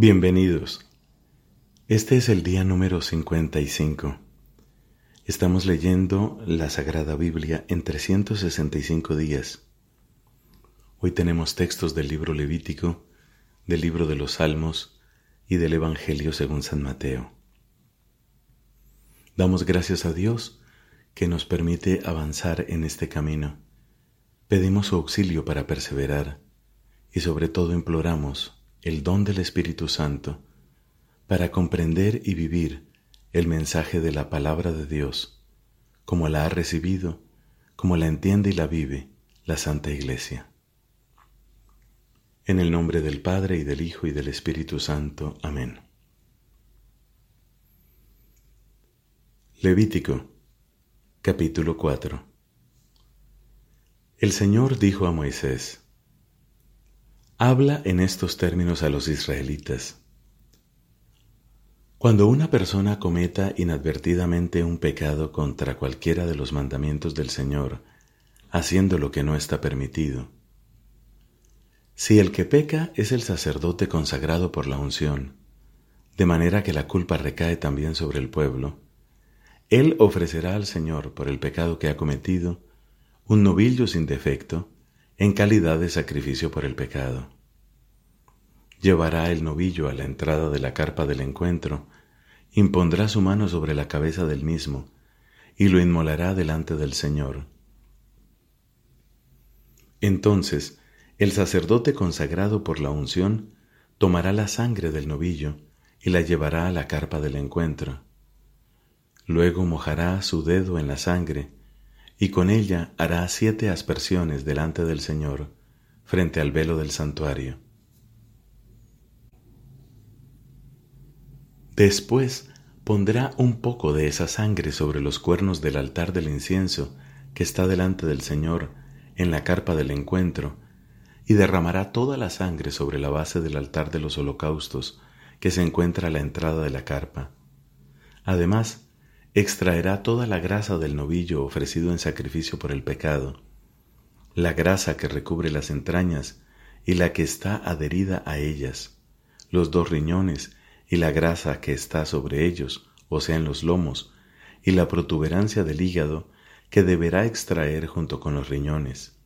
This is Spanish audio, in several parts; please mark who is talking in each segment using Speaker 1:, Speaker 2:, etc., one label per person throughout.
Speaker 1: Bienvenidos. Este es el día número 55. Estamos leyendo la Sagrada Biblia en 365 días. Hoy tenemos textos del libro Levítico, del libro de los Salmos y del Evangelio según San Mateo. Damos gracias a Dios que nos permite avanzar en este camino. Pedimos su auxilio para perseverar y sobre todo imploramos el don del Espíritu Santo para comprender y vivir el mensaje de la palabra de Dios, como la ha recibido, como la entiende y la vive la Santa Iglesia. En el nombre del Padre y del Hijo y del Espíritu Santo. Amén. Levítico capítulo 4 El Señor dijo a Moisés, Habla en estos términos a los israelitas. Cuando una persona cometa inadvertidamente un pecado contra cualquiera de los mandamientos del Señor, haciendo lo que no está permitido, si el que peca es el sacerdote consagrado por la unción, de manera que la culpa recae también sobre el pueblo, él ofrecerá al Señor por el pecado que ha cometido un novillo sin defecto, en calidad de sacrificio por el pecado. Llevará el novillo a la entrada de la carpa del encuentro, impondrá su mano sobre la cabeza del mismo, y lo inmolará delante del Señor. Entonces el sacerdote consagrado por la unción tomará la sangre del novillo y la llevará a la carpa del encuentro. Luego mojará su dedo en la sangre y con ella hará siete aspersiones delante del Señor, frente al velo del santuario. Después pondrá un poco de esa sangre sobre los cuernos del altar del incienso que está delante del Señor en la carpa del encuentro, y derramará toda la sangre sobre la base del altar de los holocaustos que se encuentra a la entrada de la carpa. Además, extraerá toda la grasa del novillo ofrecido en sacrificio por el pecado, la grasa que recubre las entrañas y la que está adherida a ellas, los dos riñones y la grasa que está sobre ellos, o sea en los lomos, y la protuberancia del hígado que deberá extraer junto con los riñones.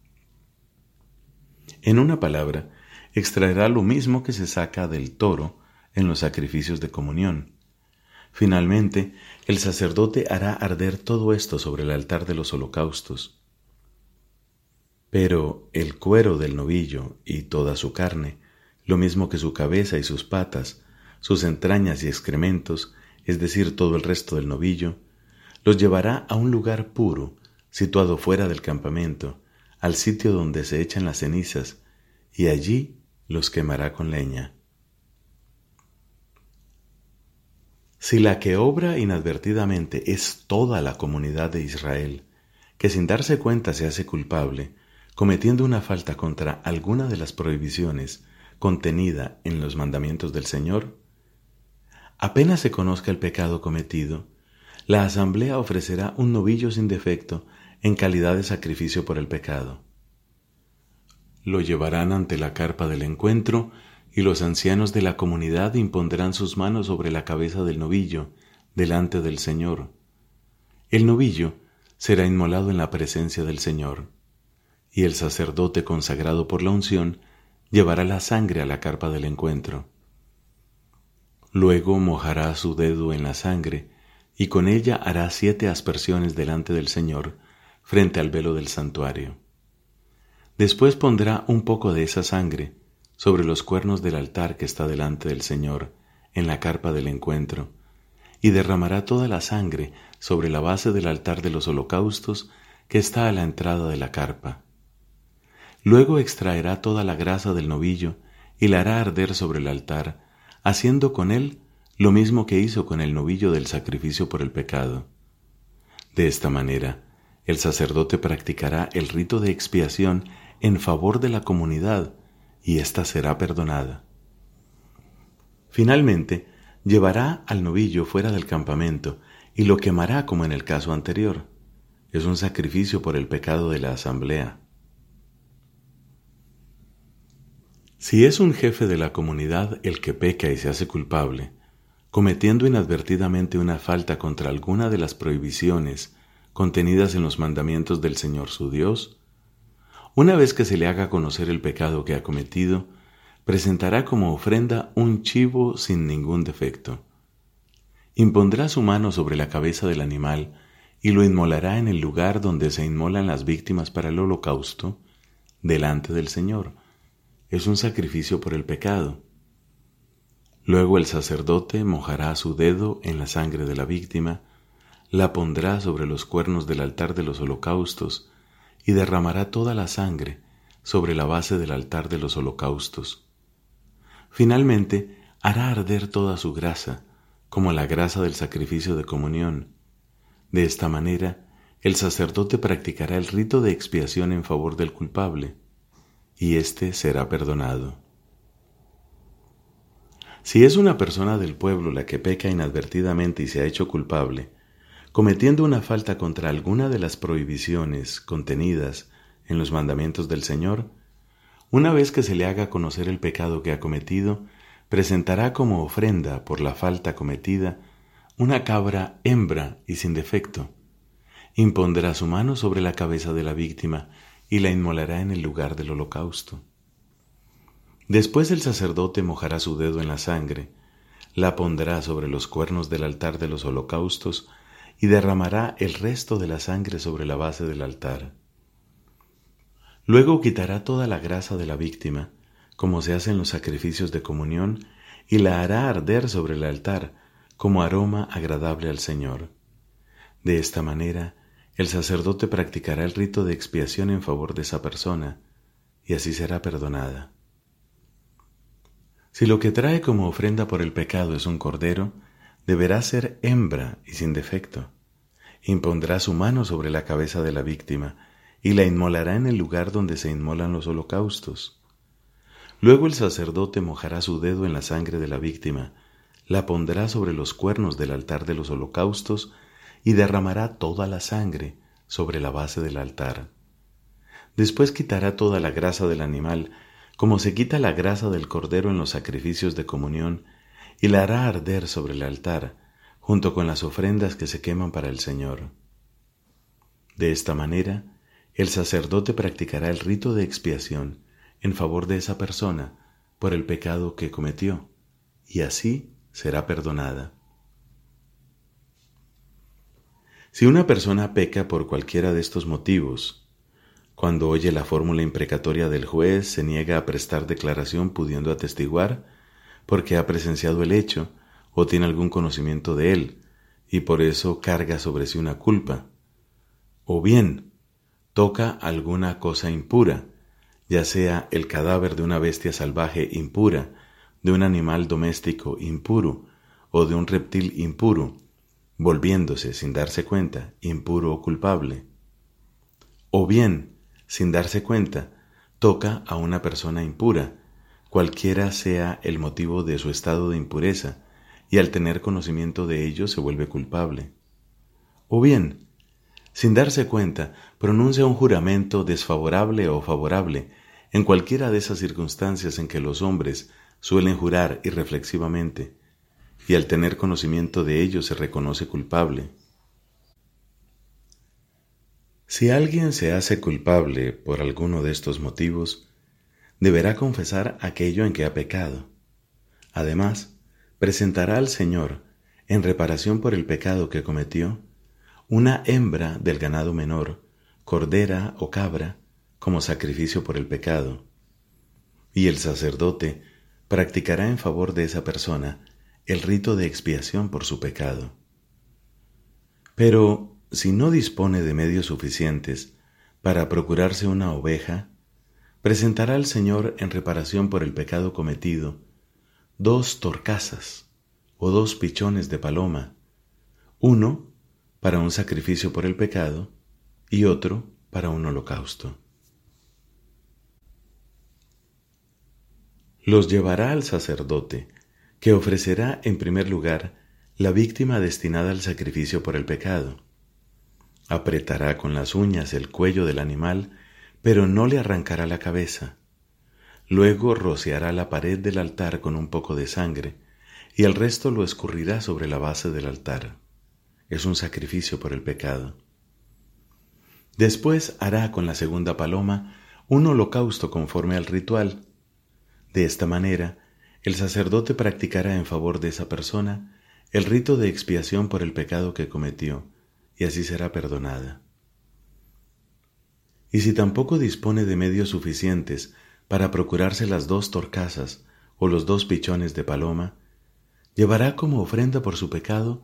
Speaker 1: En una palabra, extraerá lo mismo que se saca del toro en los sacrificios de comunión, Finalmente, el sacerdote hará arder todo esto sobre el altar de los holocaustos. Pero el cuero del novillo y toda su carne, lo mismo que su cabeza y sus patas, sus entrañas y excrementos, es decir, todo el resto del novillo, los llevará a un lugar puro, situado fuera del campamento, al sitio donde se echan las cenizas, y allí los quemará con leña. Si la que obra inadvertidamente es toda la comunidad de Israel, que sin darse cuenta se hace culpable, cometiendo una falta contra alguna de las prohibiciones contenida en los mandamientos del Señor, apenas se conozca el pecado cometido, la asamblea ofrecerá un novillo sin defecto en calidad de sacrificio por el pecado. Lo llevarán ante la carpa del encuentro y los ancianos de la comunidad impondrán sus manos sobre la cabeza del novillo, delante del Señor. El novillo será inmolado en la presencia del Señor, y el sacerdote consagrado por la unción llevará la sangre a la carpa del encuentro. Luego mojará su dedo en la sangre, y con ella hará siete aspersiones delante del Señor, frente al velo del santuario. Después pondrá un poco de esa sangre, sobre los cuernos del altar que está delante del Señor, en la carpa del encuentro, y derramará toda la sangre sobre la base del altar de los holocaustos que está a la entrada de la carpa. Luego extraerá toda la grasa del novillo y la hará arder sobre el altar, haciendo con él lo mismo que hizo con el novillo del sacrificio por el pecado. De esta manera, el sacerdote practicará el rito de expiación en favor de la comunidad y ésta será perdonada. Finalmente, llevará al novillo fuera del campamento y lo quemará como en el caso anterior. Es un sacrificio por el pecado de la asamblea. Si es un jefe de la comunidad el que peca y se hace culpable, cometiendo inadvertidamente una falta contra alguna de las prohibiciones contenidas en los mandamientos del Señor su Dios, una vez que se le haga conocer el pecado que ha cometido, presentará como ofrenda un chivo sin ningún defecto. Impondrá su mano sobre la cabeza del animal y lo inmolará en el lugar donde se inmolan las víctimas para el holocausto, delante del Señor es un sacrificio por el pecado. Luego el sacerdote mojará su dedo en la sangre de la víctima, la pondrá sobre los cuernos del altar de los holocaustos y derramará toda la sangre sobre la base del altar de los holocaustos. Finalmente, hará arder toda su grasa, como la grasa del sacrificio de comunión. De esta manera, el sacerdote practicará el rito de expiación en favor del culpable y éste será perdonado. Si es una persona del pueblo la que peca inadvertidamente y se ha hecho culpable, cometiendo una falta contra alguna de las prohibiciones contenidas en los mandamientos del Señor, una vez que se le haga conocer el pecado que ha cometido, presentará como ofrenda por la falta cometida una cabra hembra y sin defecto. Impondrá su mano sobre la cabeza de la víctima y la inmolará en el lugar del holocausto. Después el sacerdote mojará su dedo en la sangre, la pondrá sobre los cuernos del altar de los holocaustos y derramará el resto de la sangre sobre la base del altar. Luego quitará toda la grasa de la víctima, como se hace en los sacrificios de comunión, y la hará arder sobre el altar como aroma agradable al Señor. De esta manera, el sacerdote practicará el rito de expiación en favor de esa persona, y así será perdonada. Si lo que trae como ofrenda por el pecado es un cordero, deberá ser hembra y sin defecto. Impondrá su mano sobre la cabeza de la víctima y la inmolará en el lugar donde se inmolan los holocaustos. Luego el sacerdote mojará su dedo en la sangre de la víctima, la pondrá sobre los cuernos del altar de los holocaustos y derramará toda la sangre sobre la base del altar. Después quitará toda la grasa del animal, como se quita la grasa del cordero en los sacrificios de comunión, y la hará arder sobre el altar, junto con las ofrendas que se queman para el Señor. De esta manera, el sacerdote practicará el rito de expiación en favor de esa persona por el pecado que cometió, y así será perdonada. Si una persona peca por cualquiera de estos motivos, cuando oye la fórmula imprecatoria del juez, se niega a prestar declaración pudiendo atestiguar, porque ha presenciado el hecho o tiene algún conocimiento de él, y por eso carga sobre sí una culpa. O bien, toca alguna cosa impura, ya sea el cadáver de una bestia salvaje impura, de un animal doméstico impuro, o de un reptil impuro, volviéndose sin darse cuenta impuro o culpable. O bien, sin darse cuenta, toca a una persona impura, cualquiera sea el motivo de su estado de impureza, y al tener conocimiento de ello se vuelve culpable. O bien, sin darse cuenta, pronuncia un juramento desfavorable o favorable en cualquiera de esas circunstancias en que los hombres suelen jurar irreflexivamente, y al tener conocimiento de ello se reconoce culpable. Si alguien se hace culpable por alguno de estos motivos, deberá confesar aquello en que ha pecado. Además, presentará al Señor, en reparación por el pecado que cometió, una hembra del ganado menor, cordera o cabra, como sacrificio por el pecado. Y el sacerdote practicará en favor de esa persona el rito de expiación por su pecado. Pero si no dispone de medios suficientes para procurarse una oveja, presentará al Señor en reparación por el pecado cometido dos torcasas o dos pichones de paloma, uno para un sacrificio por el pecado y otro para un holocausto. Los llevará al sacerdote que ofrecerá en primer lugar la víctima destinada al sacrificio por el pecado. Apretará con las uñas el cuello del animal, pero no le arrancará la cabeza. Luego rociará la pared del altar con un poco de sangre, y el resto lo escurrirá sobre la base del altar. Es un sacrificio por el pecado. Después hará con la segunda paloma un holocausto conforme al ritual. De esta manera, el sacerdote practicará en favor de esa persona el rito de expiación por el pecado que cometió, y así será perdonada. Y si tampoco dispone de medios suficientes para procurarse las dos torcasas o los dos pichones de paloma, llevará como ofrenda por su pecado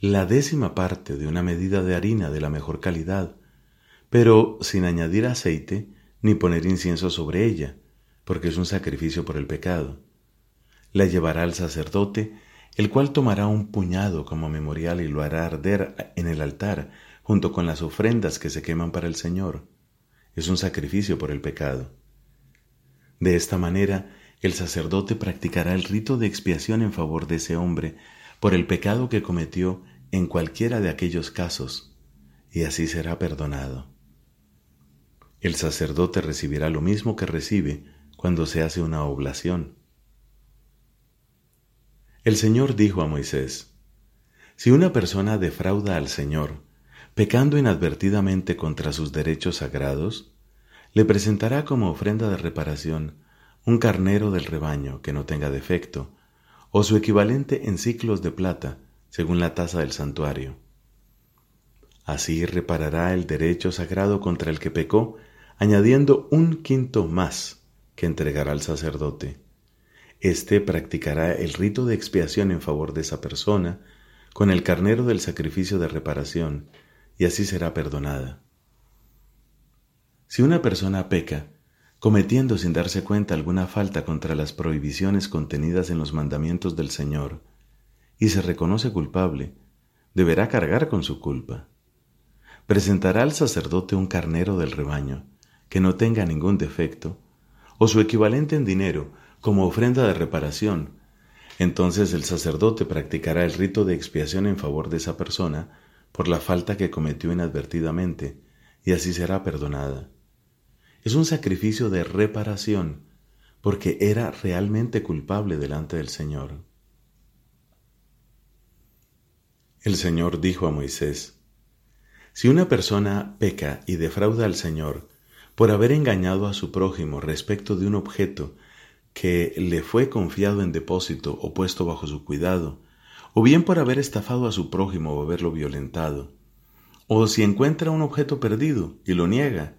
Speaker 1: la décima parte de una medida de harina de la mejor calidad, pero sin añadir aceite ni poner incienso sobre ella, porque es un sacrificio por el pecado. La llevará al sacerdote, el cual tomará un puñado como memorial y lo hará arder en el altar junto con las ofrendas que se queman para el Señor. Es un sacrificio por el pecado. De esta manera, el sacerdote practicará el rito de expiación en favor de ese hombre por el pecado que cometió en cualquiera de aquellos casos, y así será perdonado. El sacerdote recibirá lo mismo que recibe cuando se hace una oblación. El Señor dijo a Moisés, Si una persona defrauda al Señor, pecando inadvertidamente contra sus derechos sagrados, le presentará como ofrenda de reparación un carnero del rebaño que no tenga defecto, o su equivalente en ciclos de plata, según la tasa del santuario. Así reparará el derecho sagrado contra el que pecó, añadiendo un quinto más que entregará al sacerdote. Este practicará el rito de expiación en favor de esa persona con el carnero del sacrificio de reparación, y así será perdonada. Si una persona peca, cometiendo sin darse cuenta alguna falta contra las prohibiciones contenidas en los mandamientos del Señor, y se reconoce culpable, deberá cargar con su culpa. Presentará al sacerdote un carnero del rebaño, que no tenga ningún defecto, o su equivalente en dinero, como ofrenda de reparación. Entonces el sacerdote practicará el rito de expiación en favor de esa persona por la falta que cometió inadvertidamente, y así será perdonada. Es un sacrificio de reparación, porque era realmente culpable delante del Señor. El Señor dijo a Moisés, Si una persona peca y defrauda al Señor por haber engañado a su prójimo respecto de un objeto que le fue confiado en depósito o puesto bajo su cuidado, o bien por haber estafado a su prójimo o haberlo violentado, o si encuentra un objeto perdido y lo niega,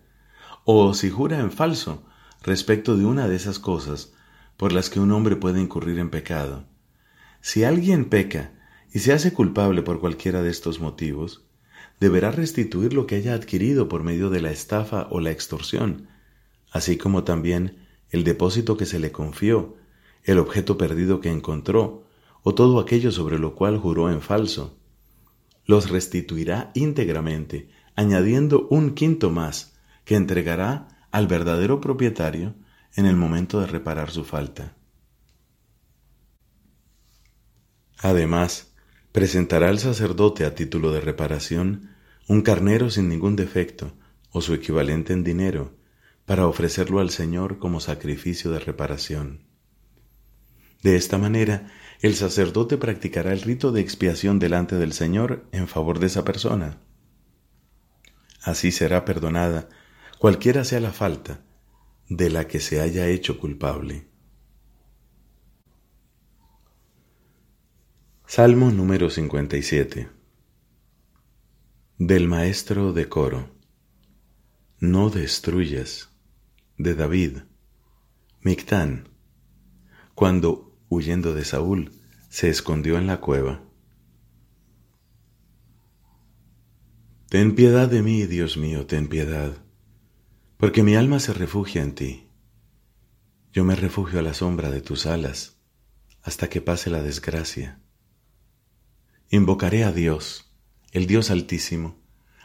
Speaker 1: o si jura en falso respecto de una de esas cosas por las que un hombre puede incurrir en pecado. Si alguien peca y se hace culpable por cualquiera de estos motivos, deberá restituir lo que haya adquirido por medio de la estafa o la extorsión, así como también el depósito que se le confió, el objeto perdido que encontró, o todo aquello sobre lo cual juró en falso. Los restituirá íntegramente, añadiendo un quinto más, que entregará al verdadero propietario en el momento de reparar su falta. Además, presentará al sacerdote a título de reparación un carnero sin ningún defecto o su equivalente en dinero para ofrecerlo al Señor como sacrificio de reparación. De esta manera, el sacerdote practicará el rito de expiación delante del Señor en favor de esa persona. Así será perdonada cualquiera sea la falta de la que se haya hecho culpable. Salmo número 57 Del maestro de coro No destruyas de David Mictán cuando huyendo de Saúl se escondió en la cueva Ten piedad de mí, Dios mío, ten piedad, porque mi alma se refugia en ti. Yo me refugio a la sombra de tus alas hasta que pase la desgracia. Invocaré a Dios, el Dios altísimo,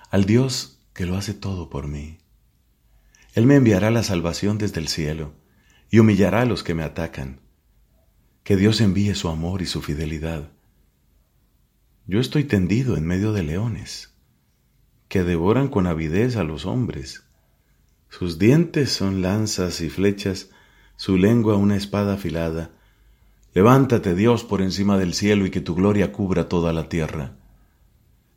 Speaker 1: al Dios que lo hace todo por mí. Él me enviará la salvación desde el cielo y humillará a los que me atacan. Que Dios envíe su amor y su fidelidad. Yo estoy tendido en medio de leones, que devoran con avidez a los hombres. Sus dientes son lanzas y flechas, su lengua una espada afilada. Levántate, Dios, por encima del cielo y que tu gloria cubra toda la tierra.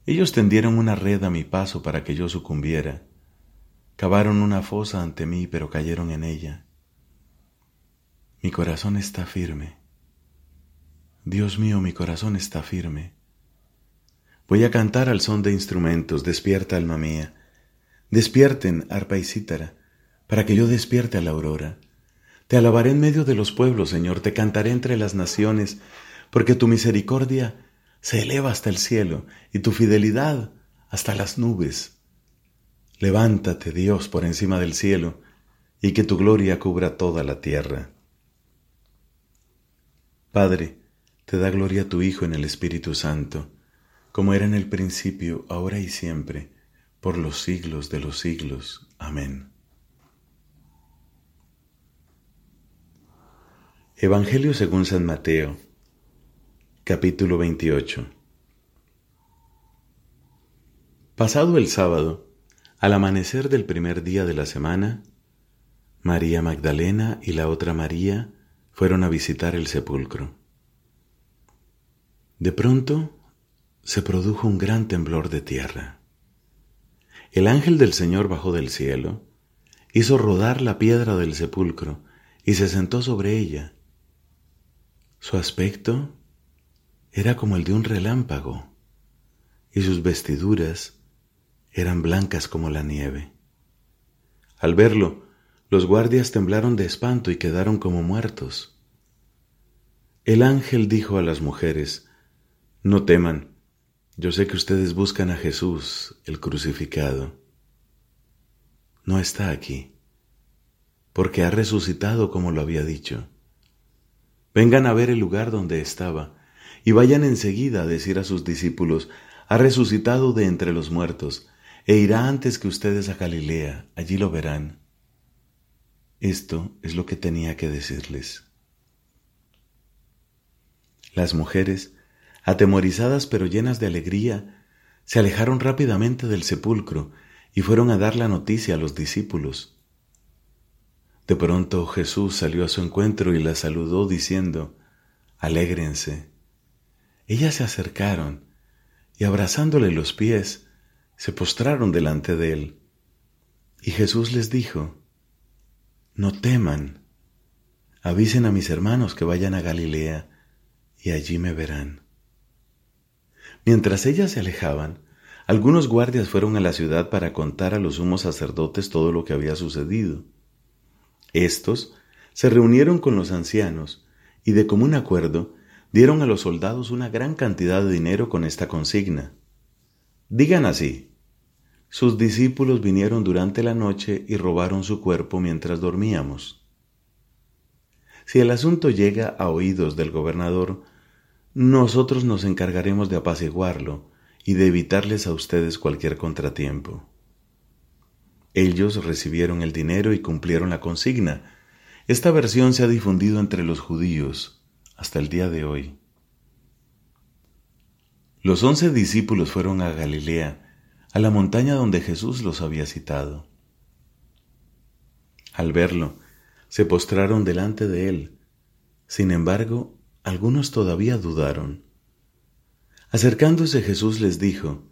Speaker 1: Ellos tendieron una red a mi paso para que yo sucumbiera. Cavaron una fosa ante mí, pero cayeron en ella. Mi corazón está firme. Dios mío, mi corazón está firme. Voy a cantar al son de instrumentos, despierta alma mía. Despierten, arpa y cítara, para que yo despierte a la aurora. Te alabaré en medio de los pueblos, Señor, te cantaré entre las naciones, porque tu misericordia se eleva hasta el cielo y tu fidelidad hasta las nubes. Levántate, Dios, por encima del cielo, y que tu gloria cubra toda la tierra. Padre, te da gloria a tu Hijo en el Espíritu Santo, como era en el principio, ahora y siempre, por los siglos de los siglos. Amén. Evangelio según San Mateo, capítulo 28. Pasado el sábado, al amanecer del primer día de la semana, María Magdalena y la otra María fueron a visitar el sepulcro. De pronto se produjo un gran temblor de tierra. El ángel del Señor bajó del cielo, hizo rodar la piedra del sepulcro y se sentó sobre ella su aspecto era como el de un relámpago y sus vestiduras eran blancas como la nieve. Al verlo, los guardias temblaron de espanto y quedaron como muertos. El ángel dijo a las mujeres, No teman, yo sé que ustedes buscan a Jesús, el crucificado. No está aquí, porque ha resucitado como lo había dicho. Vengan a ver el lugar donde estaba, y vayan enseguida a decir a sus discípulos, ha resucitado de entre los muertos, e irá antes que ustedes a Galilea, allí lo verán. Esto es lo que tenía que decirles. Las mujeres, atemorizadas pero llenas de alegría, se alejaron rápidamente del sepulcro y fueron a dar la noticia a los discípulos. De pronto Jesús salió a su encuentro y la saludó diciendo, Alégrense. Ellas se acercaron y abrazándole los pies, se postraron delante de él. Y Jesús les dijo, No teman, avisen a mis hermanos que vayan a Galilea y allí me verán. Mientras ellas se alejaban, algunos guardias fueron a la ciudad para contar a los sumos sacerdotes todo lo que había sucedido. Estos se reunieron con los ancianos y de común acuerdo dieron a los soldados una gran cantidad de dinero con esta consigna. Digan así, sus discípulos vinieron durante la noche y robaron su cuerpo mientras dormíamos. Si el asunto llega a oídos del gobernador, nosotros nos encargaremos de apaciguarlo y de evitarles a ustedes cualquier contratiempo. Ellos recibieron el dinero y cumplieron la consigna. Esta versión se ha difundido entre los judíos hasta el día de hoy. Los once discípulos fueron a Galilea, a la montaña donde Jesús los había citado. Al verlo, se postraron delante de él. Sin embargo, algunos todavía dudaron. Acercándose Jesús les dijo,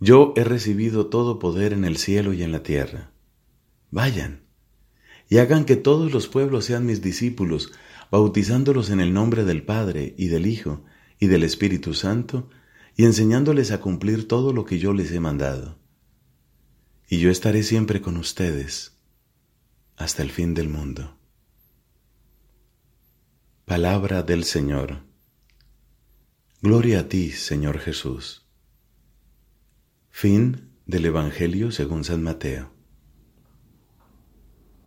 Speaker 1: yo he recibido todo poder en el cielo y en la tierra. Vayan y hagan que todos los pueblos sean mis discípulos, bautizándolos en el nombre del Padre y del Hijo y del Espíritu Santo, y enseñándoles a cumplir todo lo que yo les he mandado. Y yo estaré siempre con ustedes hasta el fin del mundo. Palabra del Señor. Gloria a ti, Señor Jesús. Fin del Evangelio según San Mateo.